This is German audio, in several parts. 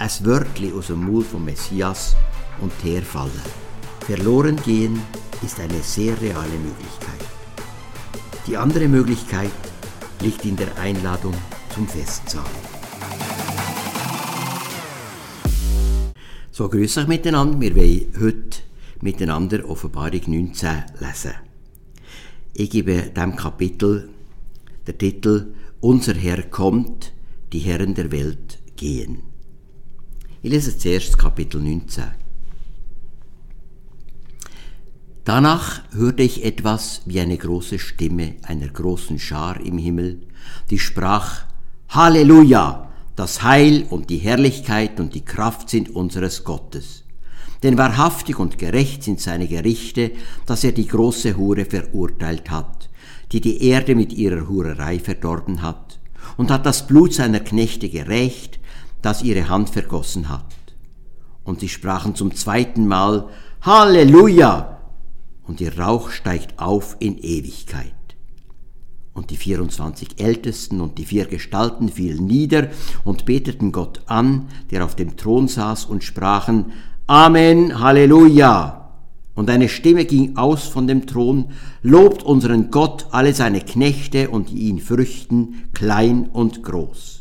ein Wörtli aus dem Mund vom Messias und herfallen. Verloren gehen ist eine sehr reale Möglichkeit. Die andere Möglichkeit liegt in der Einladung zum Festsaal. So grüße ich miteinander. Wir wollen heute miteinander Offenbarung 19 lesen. Ich gebe dem Kapitel der Titel Unser Herr kommt, die Herren der Welt gehen. Ich lese zuerst Kapitel 19. Danach hörte ich etwas wie eine große Stimme einer großen Schar im Himmel, die sprach, Halleluja! Das Heil und die Herrlichkeit und die Kraft sind unseres Gottes. Denn wahrhaftig und gerecht sind seine Gerichte, dass er die große Hure verurteilt hat, die die Erde mit ihrer Hurerei verdorben hat, und hat das Blut seiner Knechte gerecht, das ihre Hand vergossen hat. Und sie sprachen zum zweiten Mal, Halleluja! Und ihr Rauch steigt auf in Ewigkeit. Und die 24 Ältesten und die vier Gestalten fielen nieder und beteten Gott an, der auf dem Thron saß, und sprachen, Amen, Halleluja! Und eine Stimme ging aus von dem Thron, lobt unseren Gott alle seine Knechte und die ihn fürchten, klein und groß.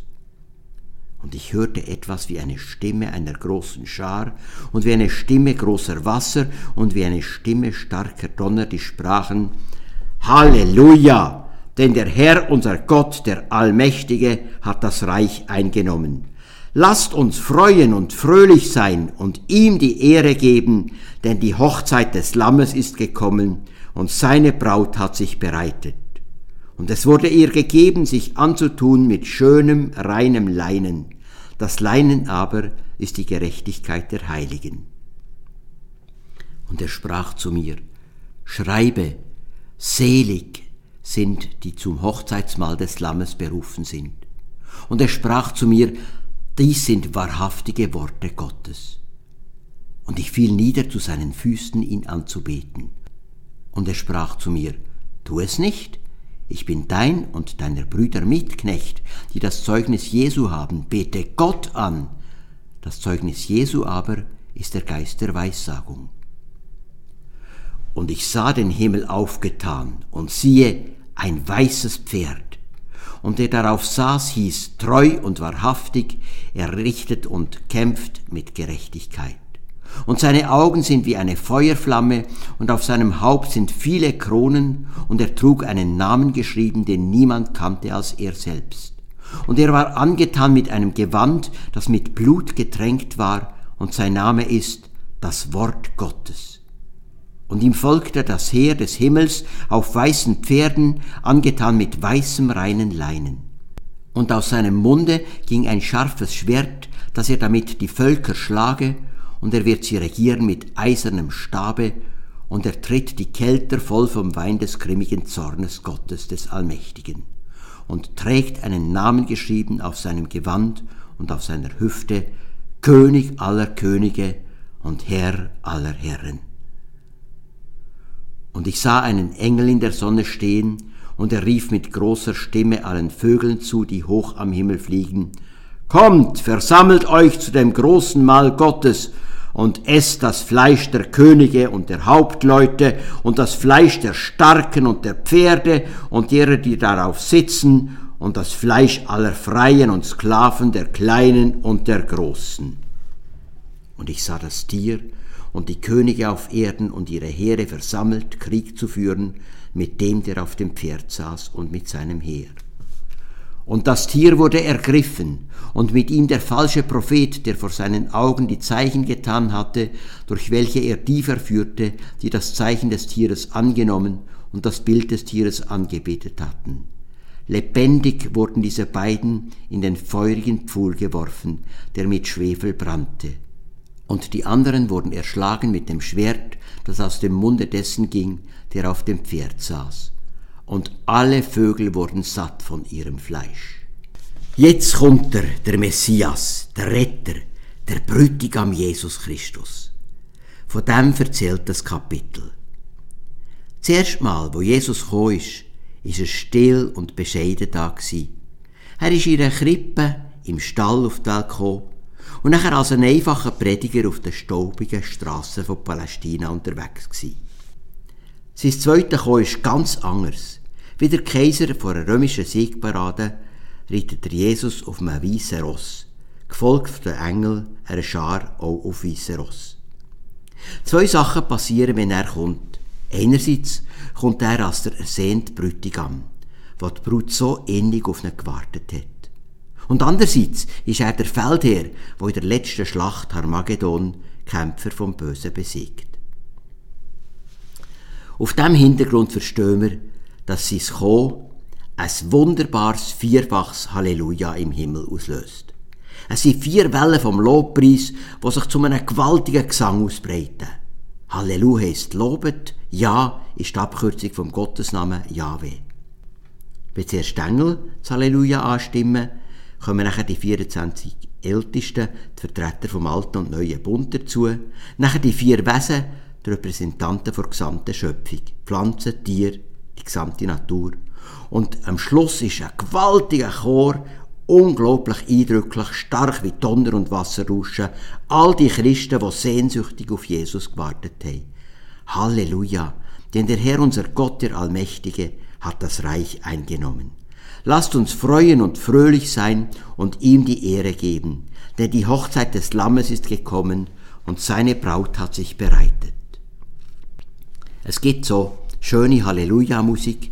Und ich hörte etwas wie eine Stimme einer großen Schar und wie eine Stimme großer Wasser und wie eine Stimme starker Donner, die sprachen, Halleluja! denn der Herr, unser Gott, der Allmächtige, hat das Reich eingenommen. Lasst uns freuen und fröhlich sein und ihm die Ehre geben, denn die Hochzeit des Lammes ist gekommen und seine Braut hat sich bereitet. Und es wurde ihr gegeben, sich anzutun mit schönem, reinem Leinen. Das Leinen aber ist die Gerechtigkeit der Heiligen. Und er sprach zu mir, Schreibe, selig sind, die zum Hochzeitsmahl des Lammes berufen sind. Und er sprach zu mir, dies sind wahrhaftige Worte Gottes. Und ich fiel nieder zu seinen Füßen, ihn anzubeten. Und er sprach zu mir, tu es nicht, ich bin dein und deiner Brüder Mitknecht, die das Zeugnis Jesu haben, bete Gott an. Das Zeugnis Jesu aber ist der Geist der Weissagung. Und ich sah den Himmel aufgetan, und siehe, ein weißes Pferd. Und der darauf saß, hieß treu und wahrhaftig, er richtet und kämpft mit Gerechtigkeit. Und seine Augen sind wie eine Feuerflamme, und auf seinem Haupt sind viele Kronen, und er trug einen Namen geschrieben, den niemand kannte als er selbst. Und er war angetan mit einem Gewand, das mit Blut getränkt war, und sein Name ist das Wort Gottes und ihm folgte das Heer des Himmels auf weißen Pferden, angetan mit weißem reinen Leinen. Und aus seinem Munde ging ein scharfes Schwert, dass er damit die Völker schlage, und er wird sie regieren mit eisernem Stabe, und er tritt die Kelter voll vom Wein des grimmigen Zornes Gottes des Allmächtigen, und trägt einen Namen geschrieben auf seinem Gewand und auf seiner Hüfte, König aller Könige und Herr aller Herren. Und ich sah einen Engel in der Sonne stehen, und er rief mit großer Stimme allen Vögeln zu, die hoch am Himmel fliegen, Kommt, versammelt euch zu dem großen Mahl Gottes, und esst das Fleisch der Könige und der Hauptleute und das Fleisch der Starken und der Pferde und derer, die darauf sitzen, und das Fleisch aller Freien und Sklaven, der Kleinen und der Großen. Und ich sah das Tier, und die Könige auf Erden und ihre Heere versammelt, Krieg zu führen mit dem, der auf dem Pferd saß und mit seinem Heer. Und das Tier wurde ergriffen, und mit ihm der falsche Prophet, der vor seinen Augen die Zeichen getan hatte, durch welche er die verführte, die das Zeichen des Tieres angenommen und das Bild des Tieres angebetet hatten. Lebendig wurden diese beiden in den feurigen Pfuhl geworfen, der mit Schwefel brannte und die anderen wurden erschlagen mit dem Schwert, das aus dem Munde dessen ging, der auf dem Pferd saß. Und alle Vögel wurden satt von ihrem Fleisch. Jetzt kommt er, der Messias, der Retter, der Brütigam Jesus Christus. Von dem erzählt das Kapitel. Zuerst mal, wo Jesus kam, ist, ist es still und bescheiden da. Er ist in einer Krippe im Stall auf die Welt gekommen und nachher als ein einfacher Prediger auf den staubigen Straßen von Palästina unterwegs gewesen. Sein zweiter Kommen ist ganz anders. Wie der Kaiser vor einer römischen Siegparade reitet der Jesus auf einem weißen Ross, gefolgt von den Engeln einer Schar auch auf weißen Ross. Zwei Sachen passieren, wenn er kommt. Einerseits kommt er als der ersehnte Brütigam, wo die Brut so innig auf ihn gewartet hat. Und andererseits ist er der Feldherr, wo in der letzten Schlacht Harmagedon Kämpfer vom Bösen besiegt. Auf dem Hintergrund verstehen wir, dass sein Kommen ein wunderbares vierfaches Halleluja im Himmel auslöst. Es sind vier Wellen vom Lobpreis, die sich zu einem gewaltigen Gesang ausbreiten. Halleluja heisst lobet, Ja ist die Abkürzung vom Gottesnamen Yahweh. Wenn zuerst Engel das Halleluja anstimmen, kommen nachher die 24 Ältesten, die Vertreter vom Alten und Neuen Bund dazu, nachher die vier Wesen, die Repräsentanten der gesamten Schöpfung, Pflanzen, Tiere, die gesamte Natur. Und am Schluss ist ein gewaltiger Chor, unglaublich eindrücklich, stark wie Donner und Wasserrauschen, all die Christen, die sehnsüchtig auf Jesus gewartet haben. Halleluja, denn der Herr, unser Gott, der Allmächtige, hat das Reich eingenommen. Lasst uns freuen und fröhlich sein und ihm die Ehre geben, denn die Hochzeit des Lammes ist gekommen und seine Braut hat sich bereitet. Es gibt so schöne Halleluja-Musik,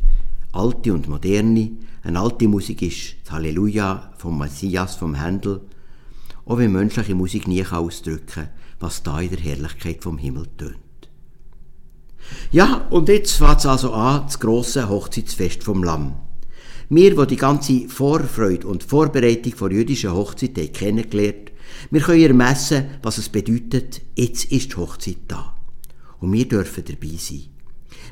alte und moderne. Eine alte Musik ist das Halleluja vom Messias, vom Händel, auch wenn menschliche Musik nie ausdrücken kann, was da in der Herrlichkeit vom Himmel tönt. Ja, und jetzt fängt es also an, das grosse Hochzeitsfest vom Lamm. Wir, die die ganze Vorfreude und Vorbereitung vor jüdischen Hochzeit kennengelernt, wir können ermessen, was es bedeutet, jetzt ist die Hochzeit da. Und wir dürfen dabei sein.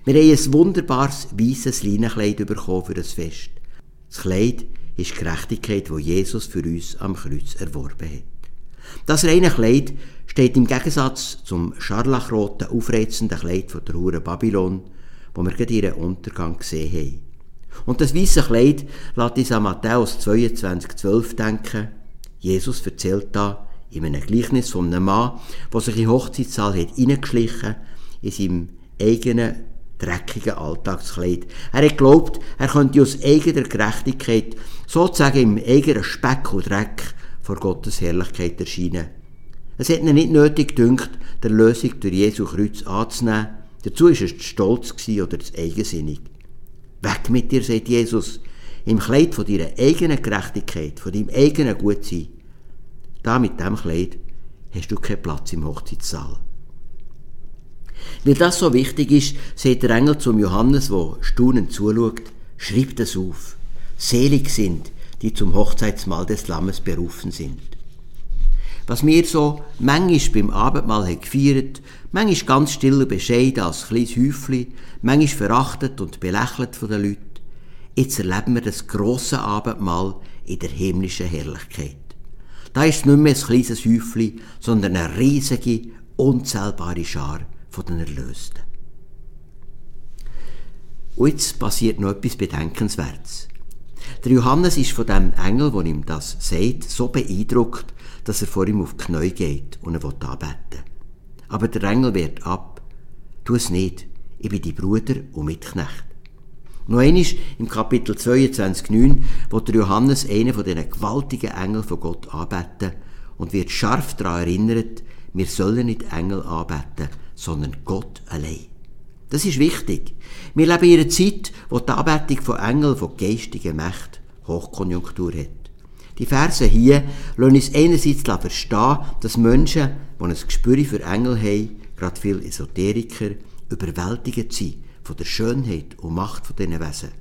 Wir haben ein wunderbares weißes Leinenkleid bekommen für das Fest. Das Kleid ist die Gerechtigkeit, die Jesus für uns am Kreuz erworben hat. Das reine Kleid steht im Gegensatz zum scharlachroten, aufreizenden Kleid von der Hure Babylon, wo wir gerade ihren Untergang gesehen haben. Und das weiße Kleid lässt uns an Matthäus 22,12 denken. Jesus erzählt da in einem Gleichnis von einem Mann, der sich in den Hochzeitssaal hat reingeschlichen in seinem eigenen dreckigen Alltagskleid. Er hat geglaubt, er könnte aus eigener Gerechtigkeit, sozusagen im eigenen Speck und Dreck, vor Gottes Herrlichkeit erscheinen. Es hat ihn nicht nötig gedünkt, der Lösung durch Jesu Kreuz anzunehmen. Dazu war er zu stolz oder zu eigensinnig. Weg mit dir, sagt Jesus, im Kleid von deiner eigenen Gerechtigkeit, von deinem eigenen Gutsein. Da mit dem Kleid hast du keinen Platz im Hochzeitssaal. Weil das so wichtig ist, sagt der Engel zum Johannes, wo staunend zuschaut, schreibt es auf. Selig sind, die zum Hochzeitsmahl des Lammes berufen sind. Was wir so manchmal beim Abendmahl haben gefeiert, manchmal ganz still und bescheiden als kleines Häufchen, manchmal verachtet und belächelt von den Leuten, jetzt erleben wir das grosse Abendmahl in der himmlischen Herrlichkeit. Da ist nicht mehr ein kleines Häufchen, sondern eine riesige, unzählbare Schar von den Erlösten. Und jetzt passiert noch etwas Bedenkenswertes. Der Johannes ist von dem Engel, der ihm das sagt, so beeindruckt, dass er vor ihm auf die Knie geht und er will anbeten. Aber der Engel wehrt ab. Tu es nicht. Ich bin dein Bruder und Mitknecht. Noch einmal im Kapitel 22,9 wird der Johannes einen von diesen gewaltigen Engeln von Gott anbeten und wird scharf daran erinnert, wir sollen nicht Engel anbeten, sondern Gott allein. Das ist wichtig. Wir leben in einer Zeit, wo die Anbetung von Engeln, von geistigen Mächten Hochkonjunktur hat. Die Verse hier lassen uns einerseits verstehen, dass Menschen, die ein Gespür für Engel haben, gerade viele Esoteriker, überwältigt sind von der Schönheit und Macht von diesen Wesen.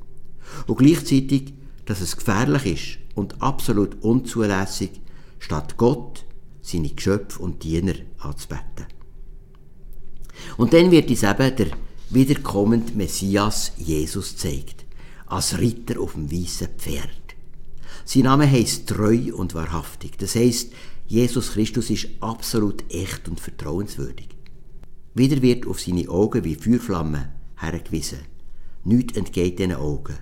Und gleichzeitig, dass es gefährlich ist und absolut unzulässig, statt Gott, seine Geschöpfe und Diener anzubeten. Und dann wird uns eben der wiederkommende Messias Jesus zeigt, als Ritter auf dem weißen Pferd. Sein Name heißt treu und wahrhaftig. Das heißt, Jesus Christus ist absolut echt und vertrauenswürdig. Wieder wird auf seine Augen wie Feuerflammen hergewiesen. Nichts entgeht diesen Augen.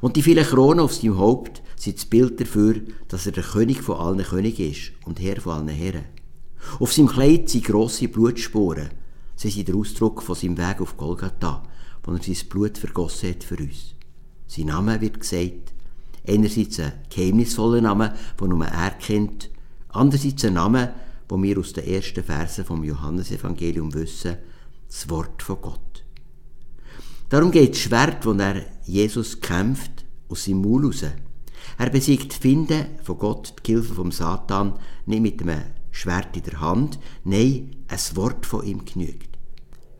Und die vielen Kronen auf seinem Haupt sind das Bild dafür, dass er der König von allen Königen ist und Herr von allen Herren. Auf seinem Kleid sind grosse Blutspuren. Sie sind der Ausdruck von seinem Weg auf Golgatha, wo er sein Blut vergossen hat für uns. Sein Name wird gesagt, einerseits ein geheimnisvoller Name, den nur er kennt, andererseits ein Name, wo wir aus den ersten Versen vom Johannesevangelium wissen, das Wort von Gott. Darum geht das Schwert, wo er Jesus kämpft, aus seinem Maul raus. Er besiegt Finde von Gott, die Hilfe vom Satan, nicht mit einem Schwert in der Hand, nein, ein Wort von ihm genügt.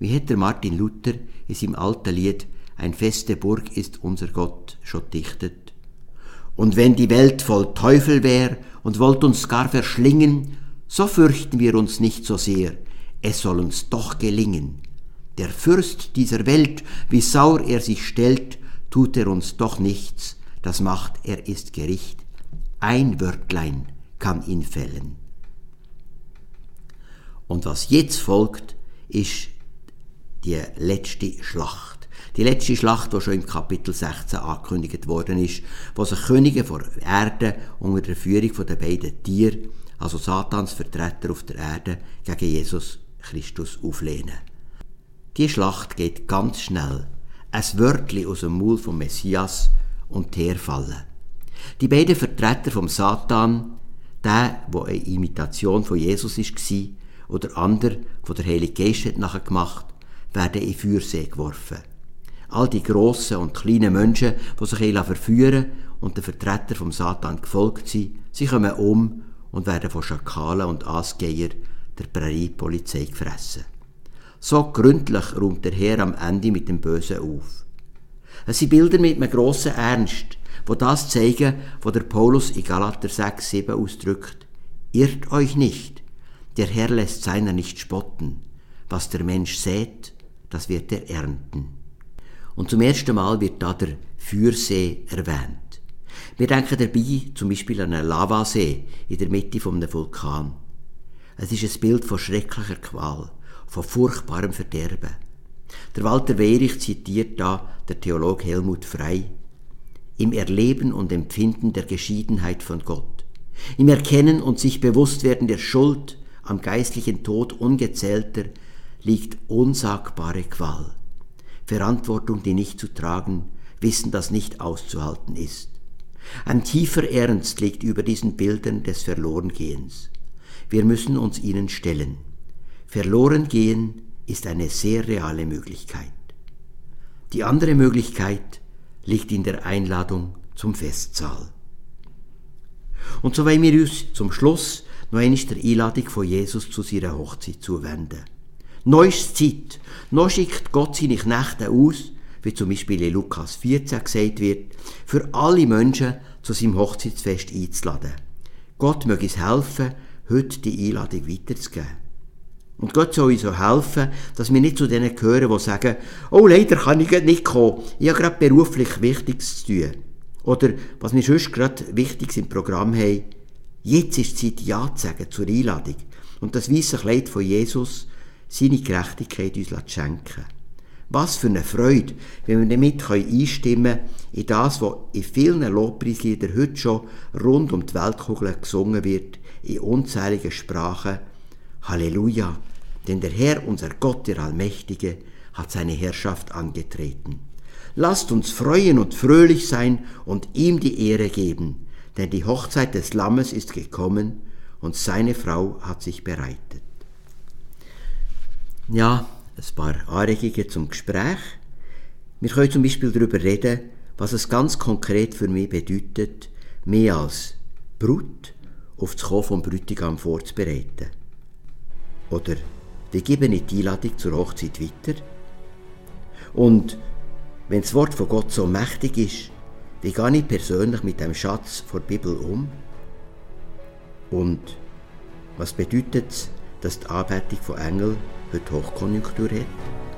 Wie hat der Martin Luther in seinem alten Lied Ein feste Burg ist unser Gott schon dichtet. Und wenn die Welt voll Teufel wär und wollt uns gar verschlingen, so fürchten wir uns nicht so sehr, es soll uns doch gelingen. Der Fürst dieser Welt, wie saur er sich stellt, tut er uns doch nichts, das macht er ist Gericht. Ein Wörtlein kann ihn fällen. Und was jetzt folgt, ist die letzte Schlacht. Die letzte Schlacht, die schon im Kapitel 16 angekündigt worden ist, wo sich Könige vor Erde unter der Führung der beiden Tiere, also Satans Vertreter auf der Erde, gegen Jesus Christus auflehnen. Die Schlacht geht ganz schnell. Ein Wörtli aus dem Maul vom Messias und Teer fallen. Die beiden Vertreter vom Satan, der, wo eine Imitation von Jesus war, oder andere, wo der Heilige Geist hat nachher gemacht, werden in Feuersee geworfen. All die grossen und kleinen Menschen, die sich verführen und den Vertreter vom Satan gefolgt sind, sie kommen um und werden von Schakalen und Aasgeier der Präriepolizei gefressen. So gründlich räumt der Herr am Ende mit dem Bösen auf. Es sind Bilder mit einem grossen Ernst, wo das zeigen, wo der Paulus in Galater 6, 7 ausdrückt. Irrt euch nicht, der Herr lässt seiner nicht spotten. Was der Mensch sät, das wird er ernten. Und zum ersten Mal wird da der Feuersee erwähnt. Wir denken dabei zum Beispiel an einen Lavasee in der Mitte von einem Vulkan. Es ist ein Bild von schrecklicher Qual, von furchtbarem Verderben. Der Walter Wehrich zitiert da der Theolog Helmut Frei im Erleben und Empfinden der Geschiedenheit von Gott, im Erkennen und sich Bewusstwerden der Schuld am geistlichen Tod ungezählter liegt unsagbare Qual. Verantwortung, die nicht zu tragen, Wissen, das nicht auszuhalten ist. Ein tiefer Ernst liegt über diesen Bildern des Verlorengehens. Wir müssen uns ihnen stellen. Verloren gehen ist eine sehr reale Möglichkeit. Die andere Möglichkeit liegt in der Einladung zum Festsaal. Und so wollen wir uns zum Schluss noch einmal der Einladung von Jesus zu seiner Hochzeit zuwenden. Neues Zeit. Noch schickt Gott seine Knechte aus, wie zum Beispiel in Lukas 14 gesagt wird, für alle Menschen zu seinem Hochzeitsfest einzuladen. Gott möge es helfen, heute die Einladung weiterzugeben. Und Gott soll uns so helfen, dass wir nicht zu denen gehören, die sagen, oh, leider kann ich nicht kommen, ich habe gerade beruflich Wichtiges zu tun. Oder, was wir sonst gerade Wichtiges im Programm haben, Jetzt ist die Zeit, Ja zu sagen zur Einladung und das weiße Kleid von Jesus, seine Gerechtigkeit uns schenken Was für eine Freude, wenn wir damit einstimmen können in das, was in vielen Lobpreisliedern heute schon rund um die Weltkugel gesungen wird, in unzähligen Sprachen. Halleluja, denn der Herr, unser Gott, der Allmächtige, hat seine Herrschaft angetreten. Lasst uns freuen und fröhlich sein und ihm die Ehre geben denn die Hochzeit des Lammes ist gekommen und seine Frau hat sich bereitet. Ja, ein paar Anregungen zum Gespräch. Wir können zum Beispiel darüber reden, was es ganz konkret für mich bedeutet, mehr als Brut auf das Kommen vom Bräutigam vorzubereiten. Oder wie gebe ich die Einladung zur Hochzeit weiter? Und wenn das Wort von Gott so mächtig ist, wie gehe ich persönlich mit dem Schatz der Bibel um? Und was bedeutet es, dass die Anbetung von Engeln heute Hochkonjunktur hat?